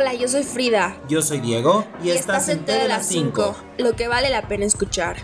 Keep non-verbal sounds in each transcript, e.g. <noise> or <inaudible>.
Hola, yo soy Frida. Yo soy Diego y, estás, en T de las 5, lo que vale la pena escuchar.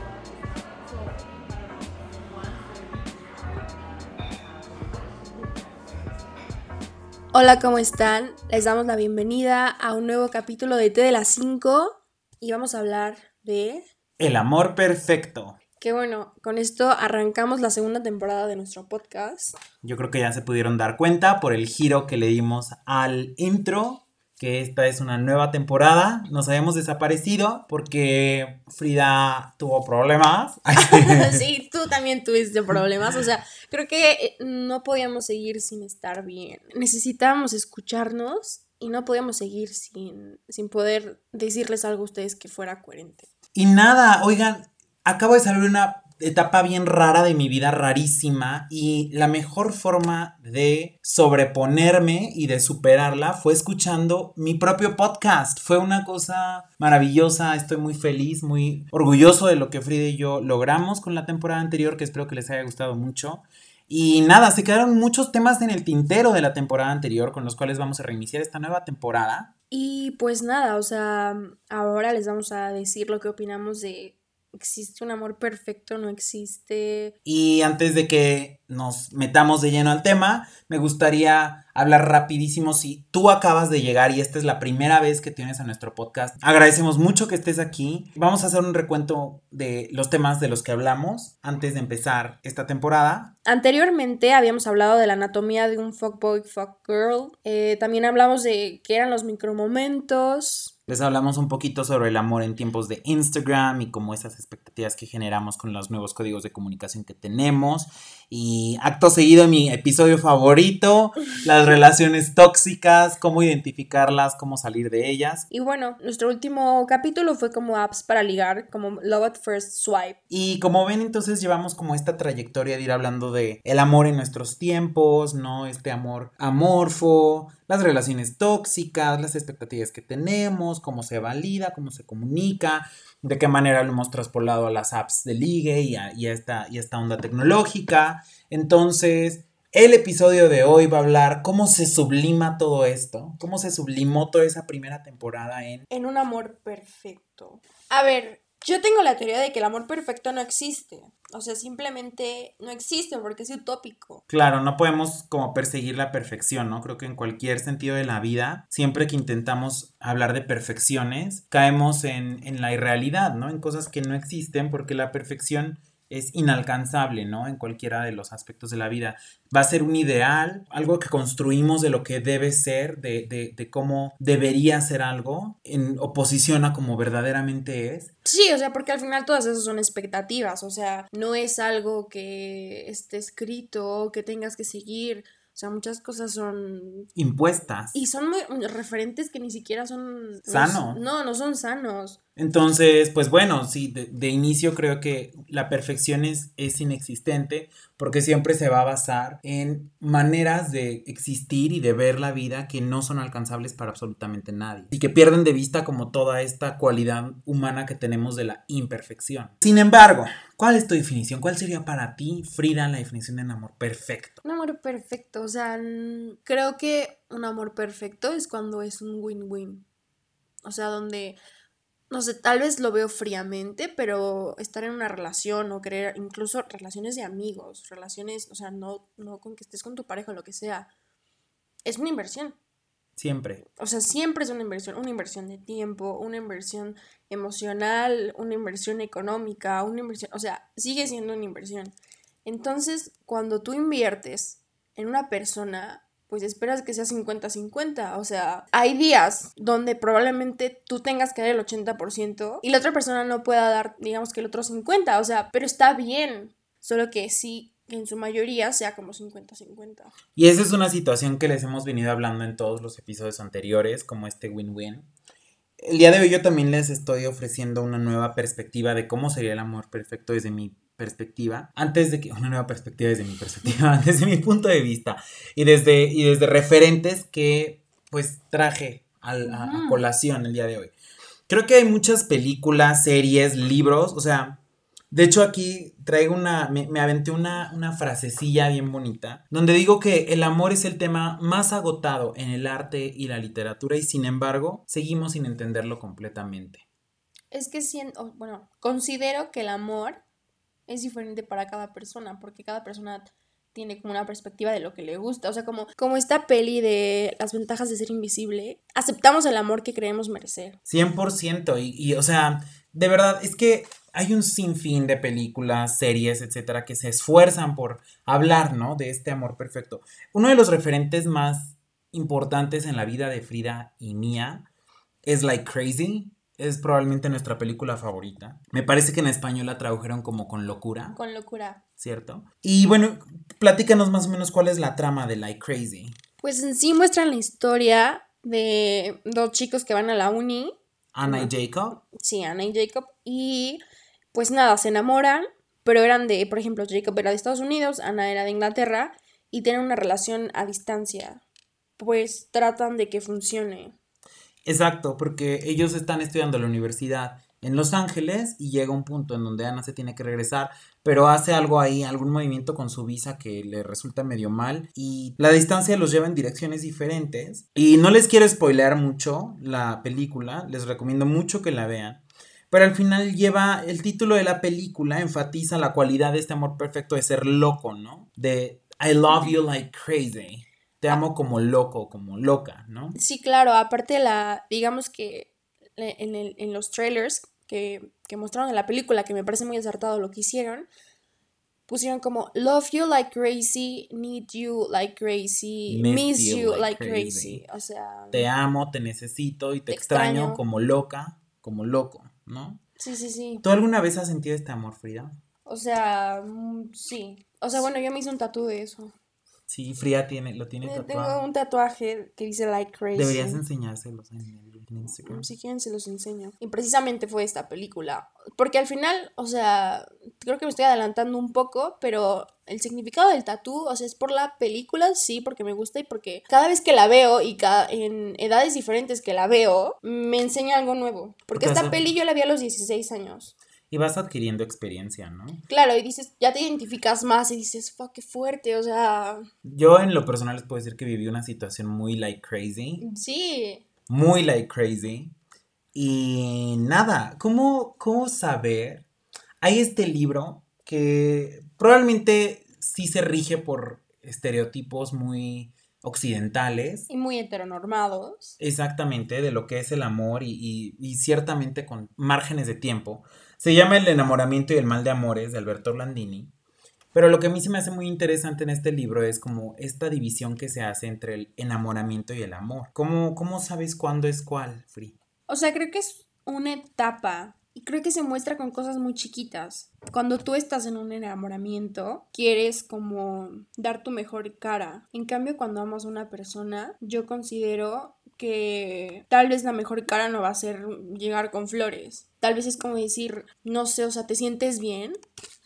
Hola, ¿cómo están? Les damos la bienvenida a un nuevo capítulo de T de las 5 y vamos a hablar de... El amor perfecto. Que bueno, con esto arrancamos la segunda temporada de nuestro podcast. Yo creo que ya se pudieron dar cuenta por el giro que le dimos al intro que esta es una nueva temporada. Nos habíamos desaparecido porque Frida tuvo problemas. <laughs> sí, tú también tuviste problemas. O sea, creo que eh, no podíamos seguir sin estar bien. Necesitábamos escucharnos y no podíamos seguir sin, sin poder decirles algo a ustedes que fuera coherente. Y nada, oigan, acabo de salir una etapa bien rara de mi vida, rarísima, y la mejor forma de sobreponerme y de superarla fue escuchando mi propio podcast. Fue una cosa maravillosa, estoy muy feliz, muy orgulloso de lo que Frida y yo logramos con la temporada anterior, que espero que les haya gustado mucho. Y nada, se quedaron muchos temas en el tintero de la temporada anterior con los cuales vamos a reiniciar esta nueva temporada. Y pues nada, o sea, ahora les vamos a decir lo que opinamos de existe un amor perfecto, no existe. Y antes de que nos metamos de lleno al tema, me gustaría hablar rapidísimo si tú acabas de llegar y esta es la primera vez que tienes a nuestro podcast. Agradecemos mucho que estés aquí. Vamos a hacer un recuento de los temas de los que hablamos antes de empezar esta temporada. Anteriormente habíamos hablado de la anatomía de un fuckboy, fuckgirl. Eh, también hablamos de qué eran los micromomentos, les hablamos un poquito sobre el amor en tiempos de Instagram y como esas expectativas que generamos con los nuevos códigos de comunicación que tenemos. Y acto seguido mi episodio favorito, las <laughs> relaciones tóxicas, cómo identificarlas, cómo salir de ellas. Y bueno, nuestro último capítulo fue como apps para ligar, como Love at First Swipe. Y como ven, entonces llevamos como esta trayectoria de ir hablando de el amor en nuestros tiempos, ¿no? Este amor amorfo, las relaciones tóxicas, las expectativas que tenemos, cómo se valida, cómo se comunica, de qué manera lo hemos traspolado a las apps de ligue y a, esta, y esta onda tecnológica. Entonces, el episodio de hoy va a hablar cómo se sublima todo esto, cómo se sublimó toda esa primera temporada en... En un amor perfecto. A ver, yo tengo la teoría de que el amor perfecto no existe. O sea, simplemente no existe porque es utópico. Claro, no podemos como perseguir la perfección, ¿no? Creo que en cualquier sentido de la vida, siempre que intentamos hablar de perfecciones, caemos en, en la irrealidad, ¿no? En cosas que no existen porque la perfección es inalcanzable, ¿no? En cualquiera de los aspectos de la vida. Va a ser un ideal, algo que construimos de lo que debe ser, de, de, de, cómo debería ser algo, en oposición a como verdaderamente es. Sí, o sea, porque al final todas esas son expectativas, o sea, no es algo que esté escrito, que tengas que seguir. O sea, muchas cosas son... Impuestas. Y son muy referentes que ni siquiera son... Sanos. No, no son sanos. Entonces, pues bueno, sí, de, inicio creo que la perfección es, es, inexistente porque siempre se va a basar en maneras de existir y de ver la vida que no son alcanzables para absolutamente nadie y que pierden de vista como toda esta cualidad humana que tenemos de la imperfección. Sin embargo, ¿cuál es tu definición? ¿Cuál sería para ti, Frida, la definición de un amor perfecto? Un amor perfecto, o sea, creo que un amor perfecto es cuando es un win-win. O sea, donde no sé, tal vez lo veo fríamente, pero estar en una relación o querer, incluso relaciones de amigos, relaciones, o sea, no, no con que estés con tu pareja o lo que sea, es una inversión. Siempre. O sea, siempre es una inversión, una inversión de tiempo, una inversión emocional, una inversión económica, una inversión, o sea, sigue siendo una inversión. Entonces, cuando tú inviertes en una persona, pues esperas que sea 50-50. O sea, hay días donde probablemente tú tengas que dar el 80% y la otra persona no pueda dar, digamos que el otro 50%. O sea, pero está bien. Solo que sí, en su mayoría sea como 50-50. Y esa es una situación que les hemos venido hablando en todos los episodios anteriores, como este win-win. El día de hoy yo también les estoy ofreciendo una nueva perspectiva de cómo sería el amor perfecto desde mi perspectiva, antes de que, una nueva perspectiva desde mi perspectiva, <laughs> desde mi punto de vista, y desde, y desde referentes que pues traje a, a, colación el día de hoy. Creo que hay muchas películas, series, libros, o sea, De hecho, aquí traigo una, me, me aventé una, una frasecilla bien bonita, donde digo que el amor es el tema más agotado en el arte y la literatura y sin embargo seguimos sin entenderlo completamente. Es que siento, bueno, considero que el amor es diferente para cada persona, porque cada persona tiene como una perspectiva de lo que le gusta. O sea, como, como esta peli de las ventajas de ser invisible, aceptamos el amor que creemos merecer. 100%. Y, y o sea, de verdad, es que hay un sinfín de películas, series, etcétera, que se esfuerzan por hablar, ¿no? De este amor perfecto. Uno de los referentes más importantes en la vida de Frida y mía es Like Crazy. Es probablemente nuestra película favorita. Me parece que en español la tradujeron como con locura. Con locura. ¿Cierto? Y bueno, platícanos más o menos cuál es la trama de Like Crazy. Pues en sí muestran la historia de dos chicos que van a la uni. Anna y Jacob. Sí, Anna y Jacob. Y pues nada, se enamoran, pero eran de, por ejemplo, Jacob era de Estados Unidos, Ana era de Inglaterra, y tienen una relación a distancia. Pues tratan de que funcione. Exacto, porque ellos están estudiando en la universidad en Los Ángeles y llega un punto en donde Ana se tiene que regresar, pero hace algo ahí, algún movimiento con su visa que le resulta medio mal y la distancia los lleva en direcciones diferentes. Y no les quiero spoilear mucho la película, les recomiendo mucho que la vean. Pero al final lleva el título de la película, enfatiza la cualidad de este amor perfecto de ser loco, ¿no? De I love you like crazy. Te amo como loco, como loca, ¿no? Sí, claro, aparte la, digamos que en, el, en los trailers que, que mostraron en la película, que me parece muy acertado lo que hicieron, pusieron como love you like crazy, need you like crazy, miss, you, like crazy. O sea, te amo, te necesito y te, extraño, extraño. como loca, como loco, ¿no? sí, sí, sí. ¿Tú alguna vez has sentido este amor, Frida? O sea, mm, sí. O sea, bueno, yo me hice un tatu de eso. Sí, Frida tiene, lo tiene Eh, tatuado. Tengo un tatuaje que dice like crazy. Deberías enseñárselos en, en Instagram. Si quieren se los enseño. Y precisamente fue esta película. Porque al final, o sea, creo que me estoy adelantando un poco, pero el significado del tatú, o sea, es por la película, sí, porque me gusta y porque cada vez que la veo y cada, en edades diferentes que la veo, me enseña algo nuevo. Porque Porque esta hace- peli yo la vi a los 16 años. Y vas adquiriendo experiencia, ¿no? Claro, y dices, ya te identificas más y dices, fuck, qué fuerte, o sea, Yo en lo personal les puedo decir que viví una situación muy like crazy. sí. Muy like crazy. Y nada, ¿cómo, cómo saber? Hay este libro que probablemente sí se rige por estereotipos muy occidentales. Y muy heteronormados. Exactamente, de lo que es el amor y, y- y ciertamente con márgenes de tiempo. Se llama El enamoramiento y el mal de amores de Alberto Orlandini. Pero lo que a mí se me hace muy interesante en este libro es como esta división que se hace entre el enamoramiento y el amor. ¿Cómo, cómo sabes cuándo es cuál, Free? O sea, creo que es una etapa y creo que se muestra con cosas muy chiquitas. Cuando tú estás en un enamoramiento, quieres como dar tu mejor cara. En cambio, cuando amas a una persona, yo considero que tal vez la mejor cara no va a ser llegar con flores. Tal vez es como decir, no sé, o sea, te sientes bien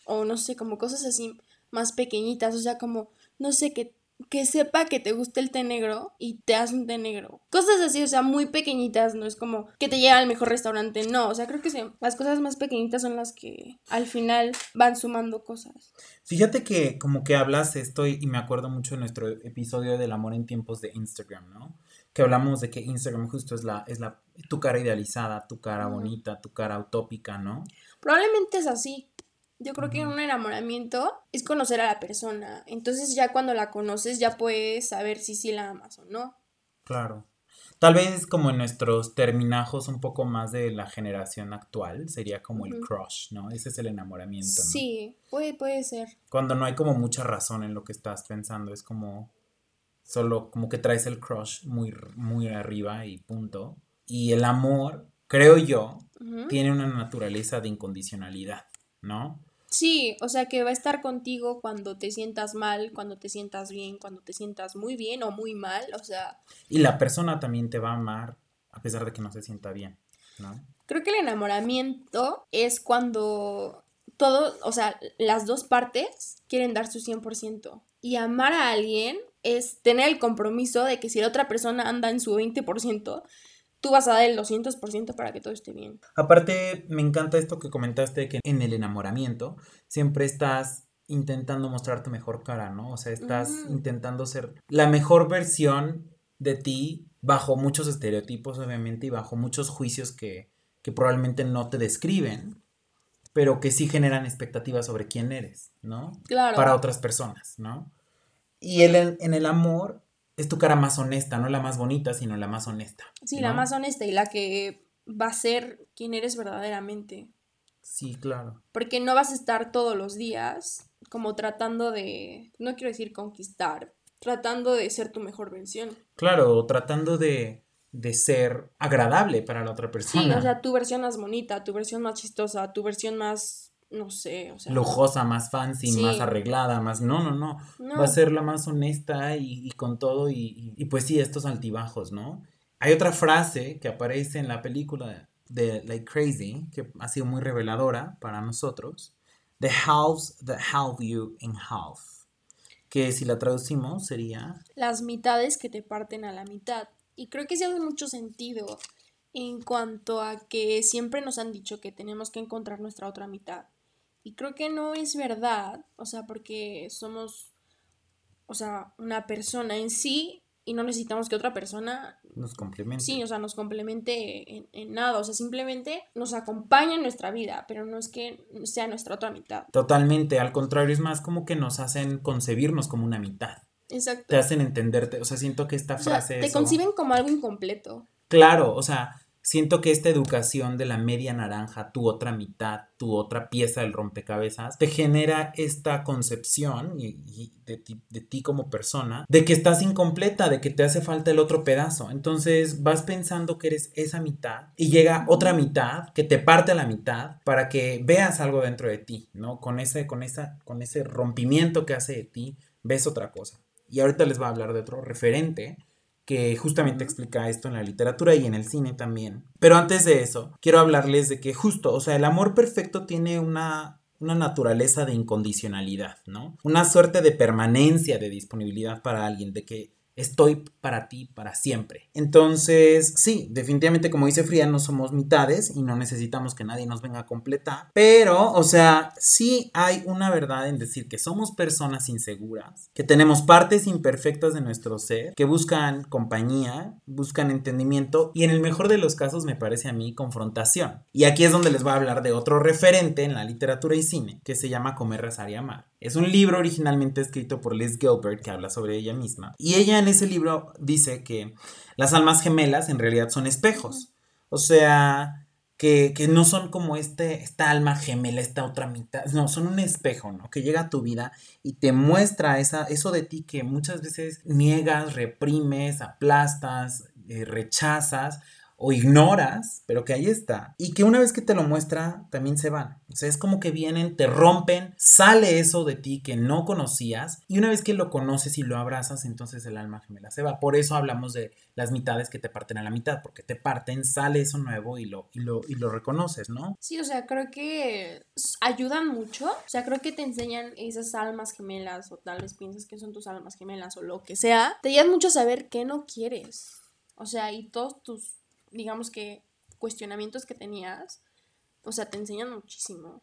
o no sé, como cosas así más pequeñitas, o sea, como, no sé, que, que sepa que te gusta el té negro y te hace un té negro. Cosas así, o sea, muy pequeñitas, no es como que te llega al mejor restaurante, no, o sea, creo que sí, las cosas más pequeñitas son las que al final van sumando cosas. Fíjate que como que hablas esto y, y me acuerdo mucho de nuestro episodio del amor en tiempos de Instagram, ¿no? Que hablamos de que Instagram justo es la, es la, tu cara idealizada, tu cara bonita, tu cara utópica, ¿no? Probablemente es así. Yo creo que un enamoramiento es conocer a la persona. Entonces ya cuando la conoces ya puedes saber si sí la amas o no. Claro. Tal vez como en nuestros terminajos un poco más de la generación actual, sería como el crush, ¿no? Ese es el enamoramiento, ¿no? Sí, puede, puede ser. Cuando no hay como mucha razón en lo que estás pensando, es como solo como que traes el crush muy, muy arriba y punto. Y el amor, creo yo, tiene una naturaleza de incondicionalidad, ¿no? Sí, o sea que va a estar contigo cuando te sientas mal, cuando te sientas bien, cuando te sientas muy bien o muy mal, o sea, Y la persona también te va a amar a pesar de que no se sienta bien, ¿no? creo que el enamoramiento es cuando todo, o sea, las dos partes quieren dar su 100%. Y amar a alguien es tener el compromiso de que si la otra persona anda en su 20%, tú vas a dar el 200% para que todo esté bien. Aparte, me encanta esto que comentaste, que en el enamoramiento siempre estás intentando mostrar tu mejor cara, ¿no? O sea, estás intentando ser la mejor versión de ti bajo muchos estereotipos, obviamente, y bajo muchos juicios que, que probablemente no te describen, pero que sí generan expectativas sobre quién eres, ¿no? Claro. Para otras personas, ¿no? Y el, en el amor es tu cara más honesta, no la más bonita, sino la más honesta. Sí, la más honesta y la que va a ser quién eres verdaderamente. Sí, claro. Porque no vas a estar todos los días como tratando de, no quiero decir conquistar, tratando de ser tu mejor versión. Claro, tratando de, de ser agradable para la otra persona. Sí, o sea, tu versión más bonita, tu versión más chistosa, tu versión más, no sé, o sea. Lujosa, más fancy, más arreglada, más. No, no, no, Va a ser la más honesta y, con todo, y, y, pues sí, estos altibajos, ¿no? Hay otra frase que aparece en la película de Like Crazy, que ha sido muy reveladora para nosotros. The halves that help you in half. Que si la traducimos sería. Las mitades que te parten a la mitad. Y creo que sí hace mucho sentido en cuanto a que siempre nos han dicho que tenemos que encontrar nuestra otra mitad. Y creo que no es verdad, o sea, porque somos, o sea, una persona en sí y no necesitamos que otra persona nos complemente. Sí, o sea, nos complemente en, nada, o sea, simplemente nos acompaña en nuestra vida, pero no es que sea nuestra otra mitad. Totalmente, al contrario, es más como que nos hacen concebirnos como una mitad. Exacto. Te hacen entenderte, o sea, siento que esta frase... te conciben como algo incompleto. Claro, o sea, Siento que esta educación de la media naranja, tu otra mitad, tu otra pieza del rompecabezas, te genera esta concepción de, ti, de, ti, como persona, de que estás incompleta, de que te hace falta el otro pedazo. Entonces vas pensando que eres esa mitad y llega otra mitad que te parte a la mitad para que veas algo dentro de ti, ¿no? Con ese, con esa, con ese rompimiento que hace de ti, ves otra cosa. Y ahorita les voy a hablar de otro referente que justamente explica esto en la literatura y en el cine también. Pero antes de eso, quiero hablarles de que justo, o sea, el amor perfecto tiene una, una naturaleza de incondicionalidad, ¿no? Una suerte de permanencia de disponibilidad para alguien, de que estoy para ti para siempre. Entonces, sí, definitivamente como dice Fría, no somos mitades y no necesitamos que nadie nos venga a completar, pero, o sea, sí hay una verdad en decir que somos personas inseguras, que tenemos partes imperfectas de nuestro ser, que buscan compañía, buscan entendimiento y en el mejor de los casos me parece a mí confrontación. Y aquí es donde les voy a hablar de otro referente en la literatura y cine, que se llama Comer, Rezar y Amar. Es un libro originalmente escrito por Liz Gilbert que habla sobre ella misma. Y ella en ese libro dice que las almas gemelas en realidad son espejos. O sea, que, no son como este, esta alma gemela, esta otra mitad. No, son un espejo, ¿no? Que llega a tu vida y te muestra esa, eso de ti que muchas veces niegas, reprimes, aplastas, eh, rechazas o ignoras, pero que ahí está. Y que una vez que te lo muestra, también se van. O sea, es como que vienen, te rompen, sale eso de ti que no conocías. Y una vez que lo conoces y lo abrazas, entonces el alma gemela se va. Por eso hablamos de las mitades que te parten a la mitad, porque te parten, sale eso nuevo y lo, y lo, y lo reconoces, ¿no? Sí, o sea, creo que ayudan mucho. O sea, creo que te enseñan esas almas gemelas, o tal vez piensas que son tus almas gemelas, o lo que sea. Te ayudan mucho a saber qué no quieres. O sea, y todos tus digamos que, cuestionamientos que tenías, o sea, te enseñan muchísimo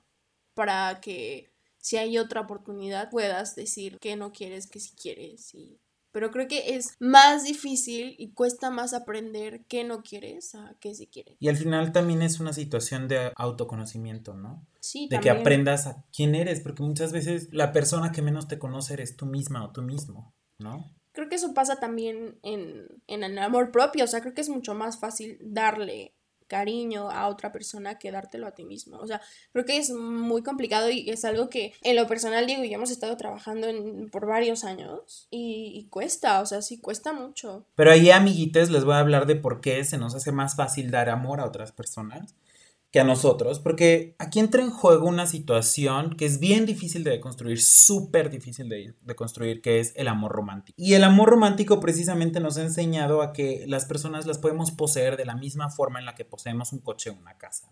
para que si hay otra oportunidad puedas decir que no quieres, que si quieres. Y... Pero creo que es más difícil y cuesta más aprender que no quieres a que si quieres. Y al final también es una situación de autoconocimiento, ¿no? Sí, de que aprendas a quién eres, porque muchas veces la persona que menos te conoce eres tú misma o tú mismo, ¿no? Creo que eso pasa también en, el amor propio, o sea, creo que es mucho más fácil darle cariño a otra persona que dártelo a ti mismo. O sea, creo que es muy complicado y es algo que en lo personal, Diego y yo hemos estado trabajando por varios años y, y, cuesta, o sea, sí cuesta mucho. Pero ahí, amiguites, les voy a hablar de por qué se nos hace más fácil dar amor a otras personas que a nosotros, porque aquí entra en juego una situación que es bien difícil de construir, súper difícil de, de, construir, que es el amor romántico. Y el amor romántico precisamente nos ha enseñado a que las personas las podemos poseer de la misma forma en la que poseemos un coche o una casa.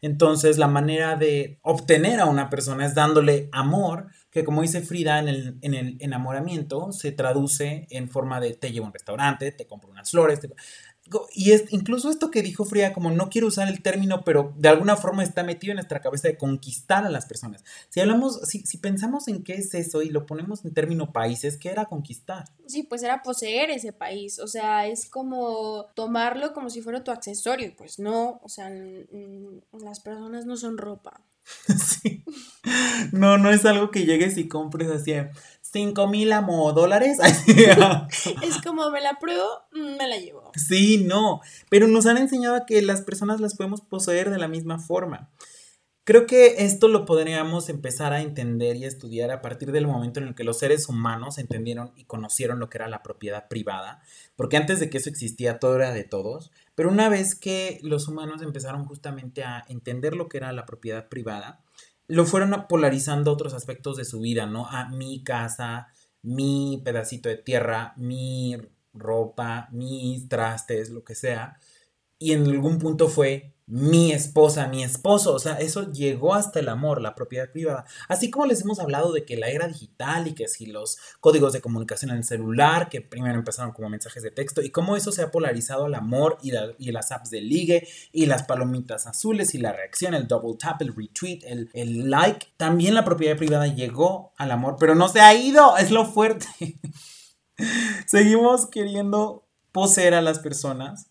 Entonces, la manera de obtener a una persona es dándole amor, que como dice Frida en el, en el enamoramiento, se traduce en forma de te llevo a un restaurante, te compro unas flores, te y es incluso esto que dijo Fría, como no quiero usar el término, pero de alguna forma está metido en nuestra cabeza de conquistar a las personas. Si hablamos, si, si pensamos en qué es eso y lo ponemos en término países, ¿qué era conquistar? Sí, pues era poseer ese país, o sea, es como tomarlo como si fuera tu accesorio, pues no, o sea, las personas no son ropa. <laughs> sí. No, no es algo que llegues y compres así, 5 mil amo dólares. <laughs> es como me la pruebo, mm, me la llevo. Sí, no, pero nos han enseñado que las personas las podemos poseer de la misma forma. Creo que esto lo podríamos empezar a entender y a estudiar a partir del momento en el que los seres humanos entendieron y conocieron lo que era la propiedad privada, porque antes de que eso existía todo era de todos, pero una vez que los humanos empezaron justamente a entender lo que era la propiedad privada, lo fueron polarizando otros aspectos de su vida, ¿no? A mi casa, mi pedacito de tierra, mi ropa, mis trastes, lo que sea. Y en algún punto fue mi esposa, mi esposo, o sea, eso llegó hasta el amor, la propiedad privada. Así como les hemos hablado de que la era digital y que si los códigos de comunicación en el celular, que primero empezaron como mensajes de texto, y cómo eso se ha polarizado al amor y, y las apps de ligue y las palomitas azules y la reacción, el double tap, el retweet, el, el like, también la propiedad privada llegó al amor, pero no se ha ido, es lo fuerte. <laughs> Seguimos queriendo poseer a las personas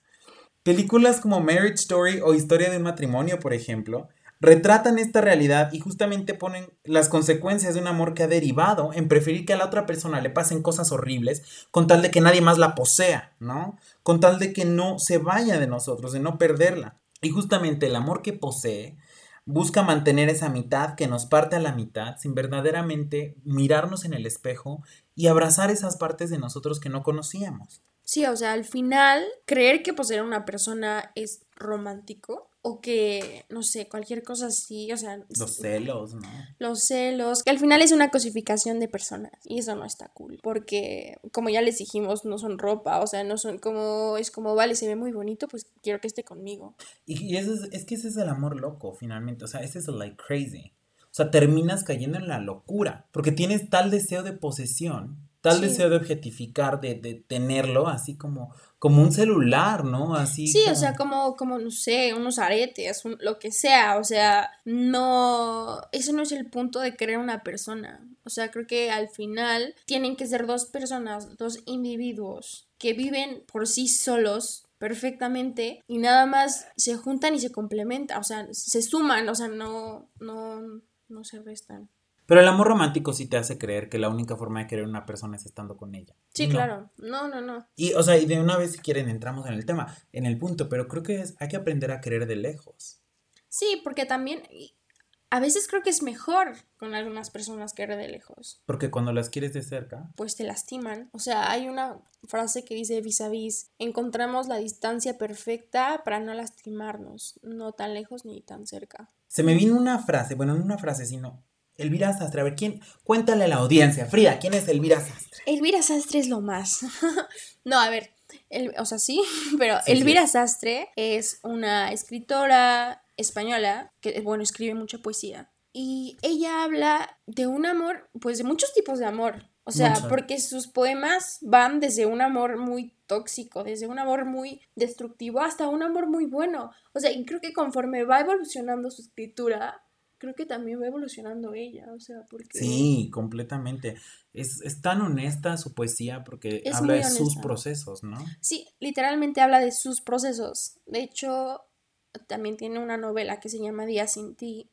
Películas como Marriage Story o Historia de un matrimonio, por ejemplo, retratan esta realidad y justamente ponen las consecuencias de un amor que ha derivado en preferir que a la otra persona le pasen cosas horribles con tal de que nadie más la posea, ¿no? Con tal de que no se vaya de nosotros, de no perderla. Y justamente el amor que posee busca mantener esa mitad que nos parte a la mitad sin verdaderamente mirarnos en el espejo y abrazar esas partes de nosotros que no conocíamos. Sí, o sea, al final, creer que poseer a una persona es romántico o que, no sé, cualquier cosa así, o sea... Los celos, ¿no? Los celos, que al final es una cosificación de personas y eso no está cool, porque como ya les dijimos, no son ropa, o sea, no son como, es como, vale, se ve muy bonito, pues quiero que esté conmigo. Y, eso es, es que ese es el amor loco, finalmente, o sea, ese es el like crazy. O sea, terminas cayendo en la locura, porque tienes tal deseo de posesión tal deseo de objetificar, de, de, tenerlo así como, como un celular, ¿no? Así. Sí, o sea, como, como, no sé, unos aretes, lo que sea, o sea, no, eso no es el punto de querer una persona. O sea, creo que al final tienen que ser dos personas, dos individuos que viven por sí solos perfectamente y nada más se juntan y se complementan, o sea, se suman, o sea, no, no, no se restan. Pero el amor romántico sí te hace creer que la única forma de querer a una persona es estando con ella. Sí, claro. No, no, no. Y, o sea, y de una vez, si quieren, entramos en el tema, en el punto, pero creo que es, hay que aprender a querer de lejos. Sí, porque también a veces creo que es mejor con algunas personas querer de lejos. Porque cuando las quieres de cerca. Pues te lastiman. O sea, hay una frase que dice vis a vis, encontramos la distancia perfecta para no lastimarnos, no tan lejos ni tan cerca. Se me vino una frase, bueno, no una frase, sino Elvira Sastre, a ver, ¿quién? Cuéntale a la audiencia. Frida, ¿quién es Elvira Sastre? Elvira Sastre es lo más. <laughs> no, a ver, o sea, sí, <laughs> pero Elvira Sastre es una escritora española que, bueno, escribe mucha poesía. Y ella habla de un amor, pues de muchos tipos de amor. O sea, porque sus poemas van desde un amor muy tóxico, desde un amor muy destructivo hasta un amor muy bueno. O sea, y creo que conforme va evolucionando su escritura, creo que también va evolucionando ella, o sea, porque... Sí, completamente. Es, tan honesta su poesía porque habla de sus procesos, ¿no? Sí, literalmente habla de sus procesos. De hecho, también tiene una novela que se llama Día sin ti,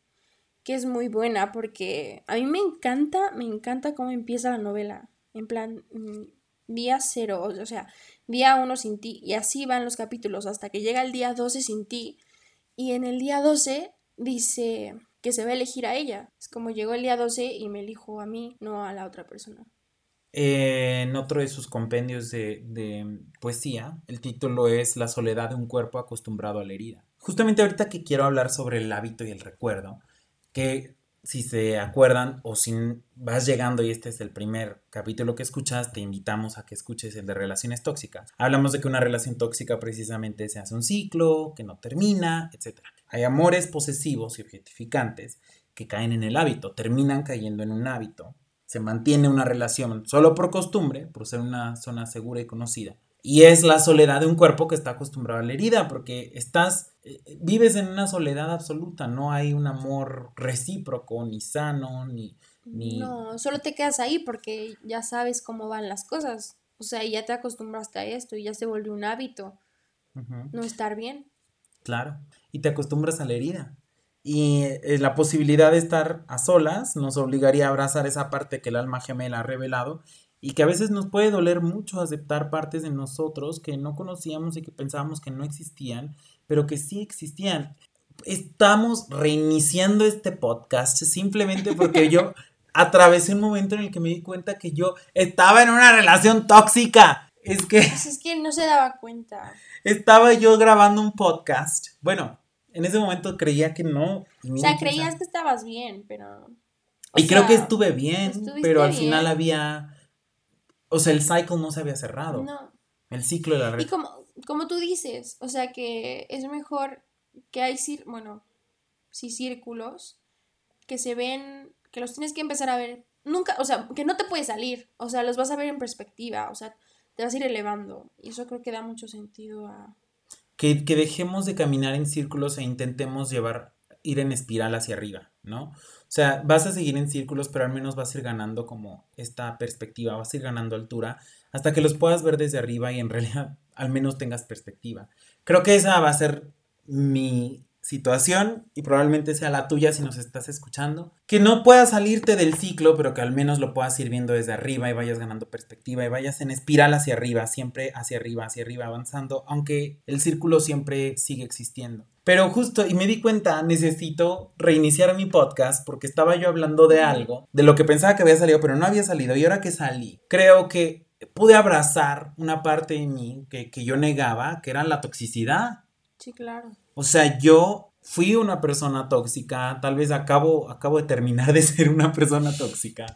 que es muy buena porque a mí me encanta, me encanta cómo empieza la novela. En plan, mm, día cero, o sea, día uno sin ti, y así van los capítulos hasta que llega el día 12 sin ti. Y en el día 12 dice que se va a elegir a ella. Es como llegó el día 12 y me elijo a mí, no a la otra persona. en otro de sus compendios de, de, poesía, el título es La soledad de un cuerpo acostumbrado a la herida. Justamente ahorita que quiero hablar sobre el hábito y el recuerdo, que si se acuerdan o si vas llegando y este es el primer capítulo que escuchas, te invitamos a que escuches el de relaciones tóxicas. Hablamos de que una relación tóxica precisamente se hace un ciclo, que no termina, etc. Hay amores posesivos y objetificantes que caen en el hábito, terminan cayendo en un hábito. Se mantiene una relación solo por costumbre, por ser una zona segura y conocida. Y es la soledad de un cuerpo que está acostumbrado a la herida, porque estás, vives en una soledad absoluta, no hay un amor recíproco, ni sano, ni, ni... No, solo te quedas ahí porque ya sabes cómo van las cosas. O sea, ya te acostumbraste a esto y ya se volvió un hábito. No estar bien. Claro. Y te acostumbras a la herida. Y eh, la posibilidad de estar a solas nos obligaría a abrazar esa parte que el alma gemela ha revelado y que a veces nos puede doler mucho aceptar partes de nosotros que no conocíamos y que pensábamos que no existían, pero que sí existían. Estamos reiniciando este podcast simplemente porque yo <laughs> atravesé un momento en el que me di cuenta que yo estaba en una relación tóxica. Es que... Pues es que no se daba cuenta. Estaba yo grabando un podcast. Bueno, en ese momento creía que no. O sea, creías que estabas bien, pero... Y creo que estuve bien, pero al final había... O sea, el cycle no se había cerrado. No. El ciclo de la red. Y como, como tú dices, o sea, que es mejor que hay, bueno, sí, círculos que se ven, que los tienes que empezar a ver. Nunca, o sea, que no te puedes salir, o sea, los vas a ver en perspectiva, o sea, te vas a ir elevando. Y eso creo que da mucho sentido a, que, dejemos de caminar en círculos e intentemos llevar, ir en espiral hacia arriba, ¿no? O sea, vas a seguir en círculos, pero al menos vas a ir ganando como esta perspectiva, vas a ir ganando altura hasta que los puedas ver desde arriba y en <laughs> realidad al menos tengas perspectiva. Creo que esa va a ser mi situación y probablemente sea la tuya si nos estás escuchando. Que no puedas salirte del ciclo, pero que al menos lo puedas ir viendo desde arriba y vayas ganando perspectiva y vayas en espiral hacia arriba, siempre hacia arriba, hacia arriba, avanzando, aunque el círculo siempre sigue existiendo. Pero justo, y me di cuenta, necesito reiniciar mi podcast porque estaba yo hablando de algo, de lo que pensaba que había salido, pero no había salido. Y ahora que salí, creo que pude abrazar una parte de mí que, que yo negaba, que era la toxicidad. Sí, claro. O sea, yo fui una persona tóxica, tal vez acabo, acabo de terminar de <laughs> ser una persona tóxica,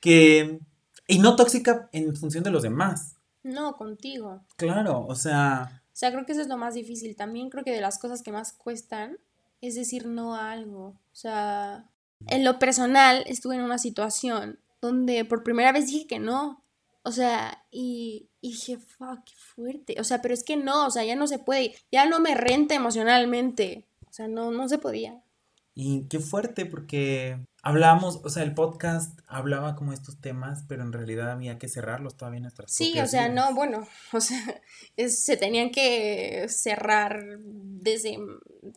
que... Y no tóxica en función de los demás. No, contigo. Claro, o sea... O sea, creo que eso es lo más difícil. También creo que de las cosas que más cuestan es decir no a algo. O sea, en lo personal estuve en una situación donde por primera vez dije que no. O sea, y, dije, fuck, qué fuerte. O sea, pero es que no, o sea, ya no se puede. Ya no me renta emocionalmente. O sea, no, no se podía. Y qué fuerte, porque hablábamos, o sea, el podcast hablaba como estos temas, pero en realidad había que cerrarlos todavía en nuestras Sí, o sea, no, bueno, <laughs> o sea, se tenían que cerrar desde,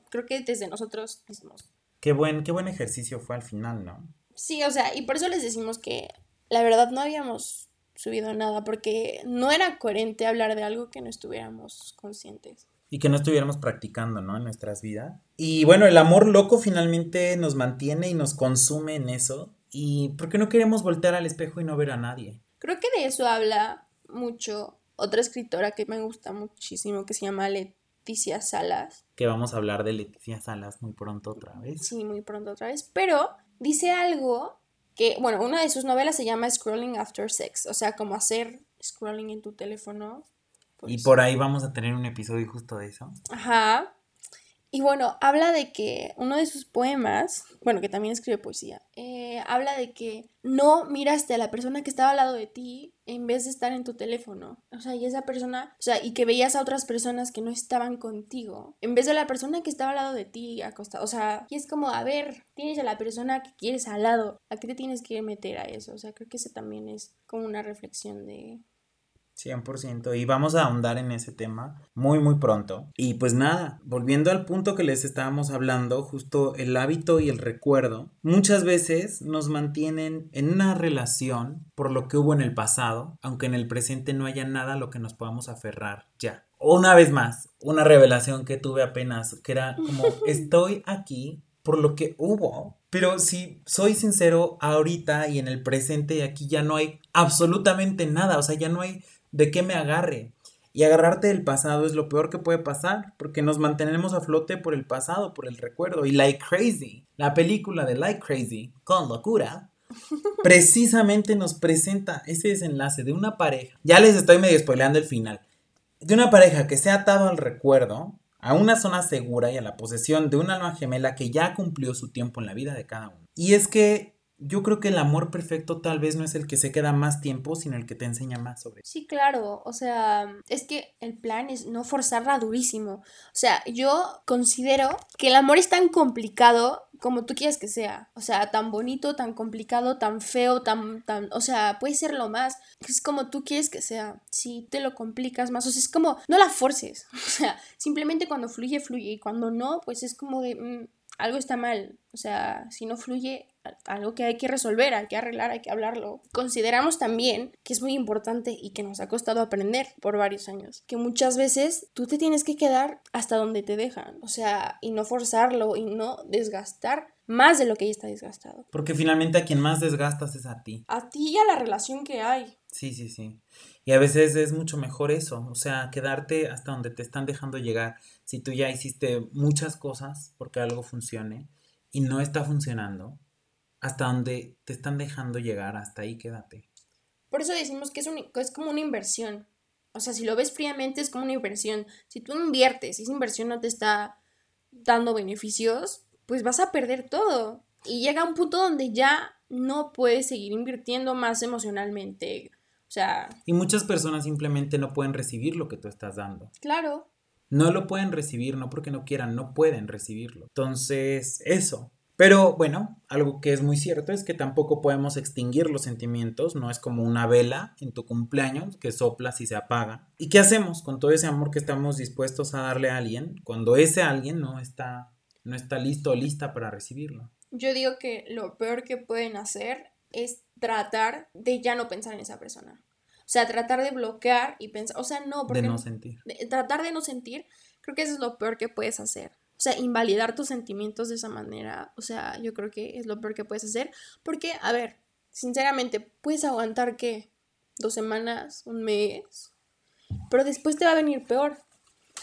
creo que desde nosotros mismos. Qué buen, qué buen ejercicio fue al final, ¿no? Sí, o sea, y por eso les decimos que la verdad no habíamos subido nada, porque no era coherente hablar de algo que no estuviéramos conscientes. Y que no estuviéramos practicando, ¿no? En nuestras vidas. Y bueno, el amor loco finalmente nos mantiene y nos consume en eso. ¿Y por qué no queremos voltear al espejo y no ver a nadie? Creo que de eso habla mucho otra escritora que me gusta muchísimo, que se llama Leticia Salas. Que vamos a hablar de Leticia Salas muy pronto otra vez. Sí, muy pronto otra vez. Pero dice algo que, bueno, una de sus novelas se llama Scrolling After Sex, o sea, como hacer scrolling en tu teléfono. y por ahí vamos a tener un episodio justo de eso. Ajá. Y bueno, habla de que uno de sus poemas, bueno, que también escribe poesía, eh, habla de que no miraste a la persona que estaba al lado de ti en vez de estar en tu teléfono. O sea, y esa persona, o sea, y que veías a otras personas que no estaban contigo, en vez de la persona que estaba al lado de ti acostada. O sea, y es como, a ver, tienes a la persona que quieres al lado, ¿a qué te tienes que meter a eso? O sea, creo que ese también es como una reflexión de 100%. Y vamos a ahondar en ese tema muy, muy pronto. Y pues nada, volviendo al punto que les estábamos hablando, justo el hábito y el recuerdo, muchas veces nos mantienen en una relación por lo que hubo en el pasado, aunque en el presente no haya nada a lo que nos podamos aferrar ya. Una vez más, una revelación que tuve apenas, que era como, <laughs> estoy aquí por lo que hubo. Pero si soy sincero, ahorita y en el presente y aquí ya no hay absolutamente nada, o sea, ya no hay de qué me agarre. Y agarrarte del pasado es lo peor que puede pasar, porque nos mantenemos a flote por el pasado, por el recuerdo. Y Like Crazy, la película de Like Crazy, con locura, <laughs> precisamente nos presenta ese desenlace de una pareja. Ya les estoy medio spoileando el final. De una pareja que se ha atado al recuerdo, a una zona segura y a la posesión de un alma gemela que ya cumplió su tiempo en la vida de cada uno. Y es que yo creo que el amor perfecto tal vez no es el que se queda más tiempo, sino el que te enseña más sobre Sí, claro, o sea, es que el plan es no forzarla durísimo. O sea, yo considero que el amor es tan complicado como tú quieres que sea. O sea, tan bonito, tan complicado, tan feo, tan, tan, o sea, puede ser lo más. Es como tú quieres que sea. Si te lo complicas más, o sea, es como, no la forces. <laughs> O sea, simplemente cuando fluye, fluye. Y cuando no, pues es como de, mm, algo está mal. O sea, si no fluye, algo que hay que resolver, hay que arreglar, hay que hablarlo. Consideramos también que es muy importante y que nos ha costado aprender por varios años, que muchas veces tú te tienes que quedar hasta donde te dejan, o sea, y no forzarlo y no desgastar más de lo que ya está desgastado. Porque finalmente a quien más desgastas es a ti. A ti y a la relación que hay. Sí, sí, sí. Y a veces es mucho mejor eso, o sea, quedarte hasta donde te están dejando llegar. Si tú ya hiciste muchas cosas porque algo funcione y no está funcionando, hasta donde te están dejando llegar, hasta ahí quédate. Por eso decimos que es, un, es como una inversión. O sea, si lo ves fríamente es como una inversión. Si tú inviertes y esa inversión no te está dando beneficios, pues vas a perder todo. Y llega un punto donde ya no puedes seguir invirtiendo más emocionalmente. O sea... Y muchas personas simplemente no pueden recibir lo que tú estás dando. Claro. No lo pueden recibir, no porque no quieran, no pueden recibirlo. Entonces, eso, pero bueno, algo que es muy cierto es que tampoco podemos extinguir los sentimientos, no es como una vela en tu cumpleaños que soplas y se apaga. ¿Y qué hacemos con todo ese amor que estamos dispuestos a darle a alguien cuando ese alguien no está, no está listo o lista para recibirlo? Yo digo que lo peor que pueden hacer es tratar de ya no pensar en esa persona. O sea, tratar de bloquear y pensar, o sea, no, porque... De no sentir. tratar de no sentir, creo que eso es lo peor que puedes hacer. O sea, invalidar tus sentimientos de esa manera, o sea, yo creo que es lo peor que puedes hacer. Porque, a ver, sinceramente, puedes aguantar qué? Dos semanas, un mes. Pero después te va a venir peor.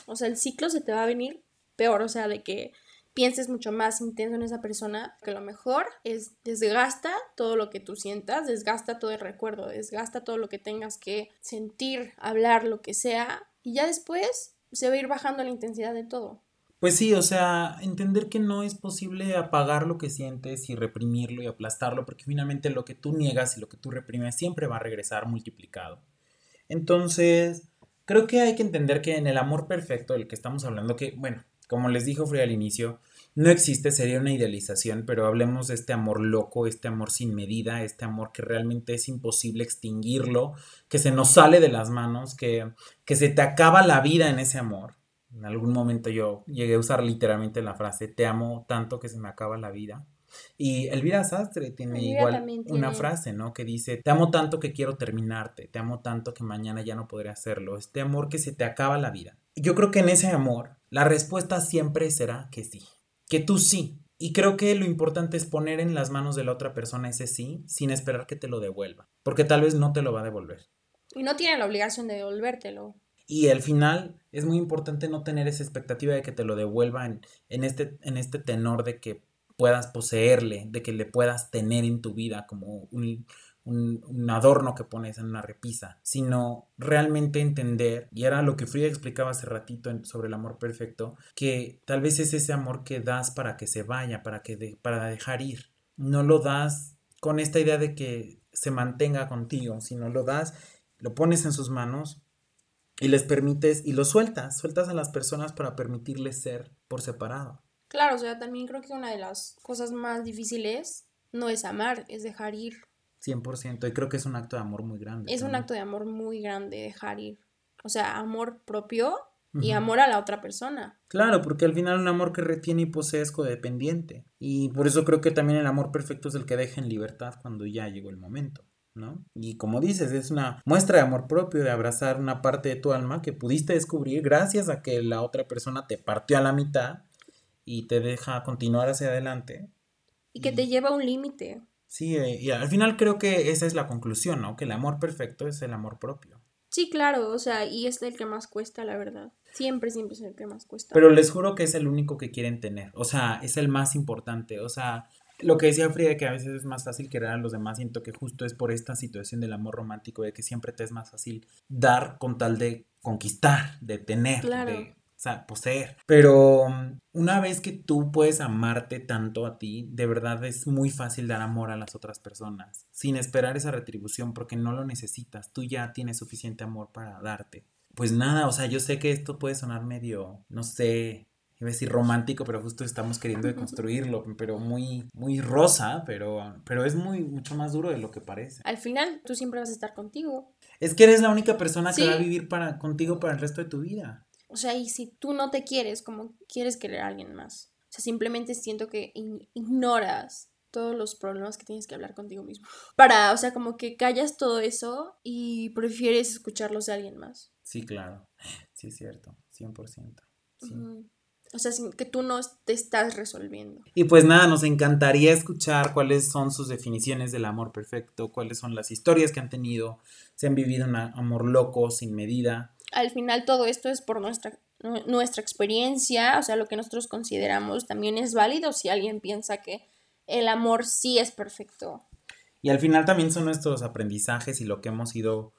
O sea, el ciclo se te va a venir peor. O sea, de que pienses mucho más intenso en esa persona, que lo mejor es desgasta todo lo que tú sientas, desgasta todo el recuerdo, desgasta todo lo que tengas que sentir, hablar, lo que sea, y ya después se va a ir bajando la intensidad de todo. Pues sí, o sea, entender que no es posible apagar lo que sientes y reprimirlo y aplastarlo, porque finalmente lo que tú niegas y lo que tú reprimes siempre va a regresar multiplicado. Entonces, creo que hay que entender que en el amor perfecto del que estamos hablando, que, bueno, como les dijo Free al inicio, no existe, sería una idealización, pero hablemos de este amor loco, este amor sin medida, este amor que realmente es imposible extinguirlo, que se nos sale de las manos, que, que se te acaba la vida en ese amor. En algún momento yo llegué a usar literalmente la frase, te amo tanto que se me acaba la vida. Y Elvira Sastre tiene igual una frase, ¿no? Que dice, te amo tanto que quiero terminarte, te amo tanto que mañana ya no podré hacerlo, este amor que se te acaba la vida. Yo creo que en ese amor la respuesta siempre será que sí, que tú sí. Y creo que lo importante es poner en las manos de la otra persona ese sí sin esperar que te lo devuelva, porque tal vez no te lo va a devolver. Y no tiene la obligación de devolvértelo. Y al final es muy importante no tener esa expectativa de que te lo devuelvan en, este, en este tenor de que puedas poseerle, de que le puedas tener en tu vida como un, adorno que pones en una repisa, sino realmente entender, y era lo que Frida explicaba hace ratito sobre el amor perfecto, que tal vez es ese amor que das para que se vaya, para, que para dejar ir. No lo das con esta idea de que se mantenga contigo, sino lo das, lo pones en sus manos y les permites y lo sueltas, sueltas a las personas para permitirles ser por separado. Claro, o sea, también creo que una de las cosas más difíciles no es amar, es dejar ir. 100%, y creo que es un acto de amor muy grande. Es un acto de amor muy grande dejar ir. O sea, amor propio y amor a la otra persona. Claro, porque al final un amor que retiene y posee es codependiente. Y por eso creo que también el amor perfecto es el que deja en libertad cuando ya llegó el momento. ¿no? Y como dices, es una muestra de amor propio, de abrazar una parte de tu alma que pudiste descubrir gracias a que la otra persona te partió a la mitad y te deja continuar hacia adelante. Y que te lleva a un límite. Sí, eh, y al final creo que esa es la conclusión, ¿no? Que el amor perfecto es el amor propio. Sí, claro, o sea, y es el que más cuesta, la verdad. Siempre, siempre es el que más cuesta. Pero les juro que es el único que quieren tener, o sea, es el más importante, o sea, lo que decía Frida, que a veces es más fácil querer a los demás, siento que justo es por esta situación del amor romántico, de que siempre te es más fácil dar con tal de conquistar, de tener, de sea, poseer. Pero um, una vez que tú puedes amarte tanto a ti, de verdad es muy fácil dar amor a las otras personas, sin esperar esa retribución, porque no lo necesitas, tú ya tienes suficiente amor para darte. Pues nada, o sea, yo sé que esto puede sonar medio, no sé, iba a decir romántico, pero justo estamos queriendo deconstruirlo, pero muy, muy rosa, pero, pero es muy, mucho más duro de lo que parece. Al final, tú siempre vas a estar contigo. Es que eres la única persona que va a vivir para, contigo para el resto de tu vida. O sea, y si tú no te quieres, como quieres querer a alguien más? O sea, simplemente siento que ignoras todos los problemas que tienes que hablar contigo mismo. <laughs> Para, o sea, como que callas todo eso y prefieres escucharlos de alguien más. Sí, claro. Sí, es cierto. 100%. Sí. O sea, que tú no te estás resolviendo. Y pues nada, nos encantaría escuchar cuáles son sus definiciones del amor perfecto, cuáles son las historias que han tenido, se han vivido un amor loco, sin medida. Al final todo esto es por nuestra, nuestra experiencia, o sea, lo que nosotros consideramos también es válido si alguien piensa que el amor sí es perfecto. Y al final también son nuestros aprendizajes y lo que hemos ido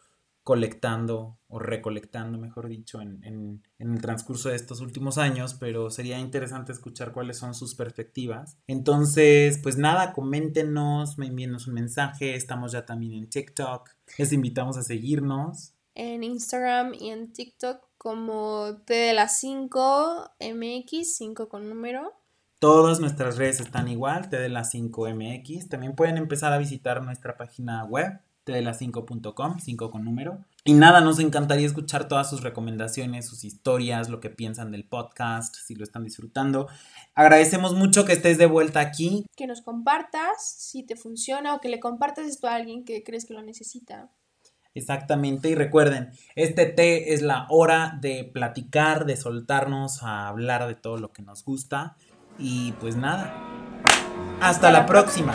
colectando o recolectando, mejor dicho, en, el transcurso de estos últimos años, pero sería interesante escuchar cuáles son sus perspectivas. Entonces, pues nada, coméntenos, envíenos un mensaje, estamos ya también en TikTok, les invitamos a seguirnos. En Instagram y en TikTok como T de las 5 MX, 5 con número. Todas nuestras redes están igual, T de las 5 MX. También pueden empezar a visitar nuestra página web de las 5.com, 5 con número. Y nada, nos encantaría escuchar todas sus recomendaciones, sus historias, lo que piensan del podcast, si lo están disfrutando. Agradecemos mucho que estés de vuelta aquí. Que nos compartas si te funciona o que le compartas esto a alguien que crees que lo necesita. Exactamente, y recuerden, este té es la hora de platicar, de soltarnos a hablar de todo lo que nos gusta. Y pues nada, hasta, la, próxima.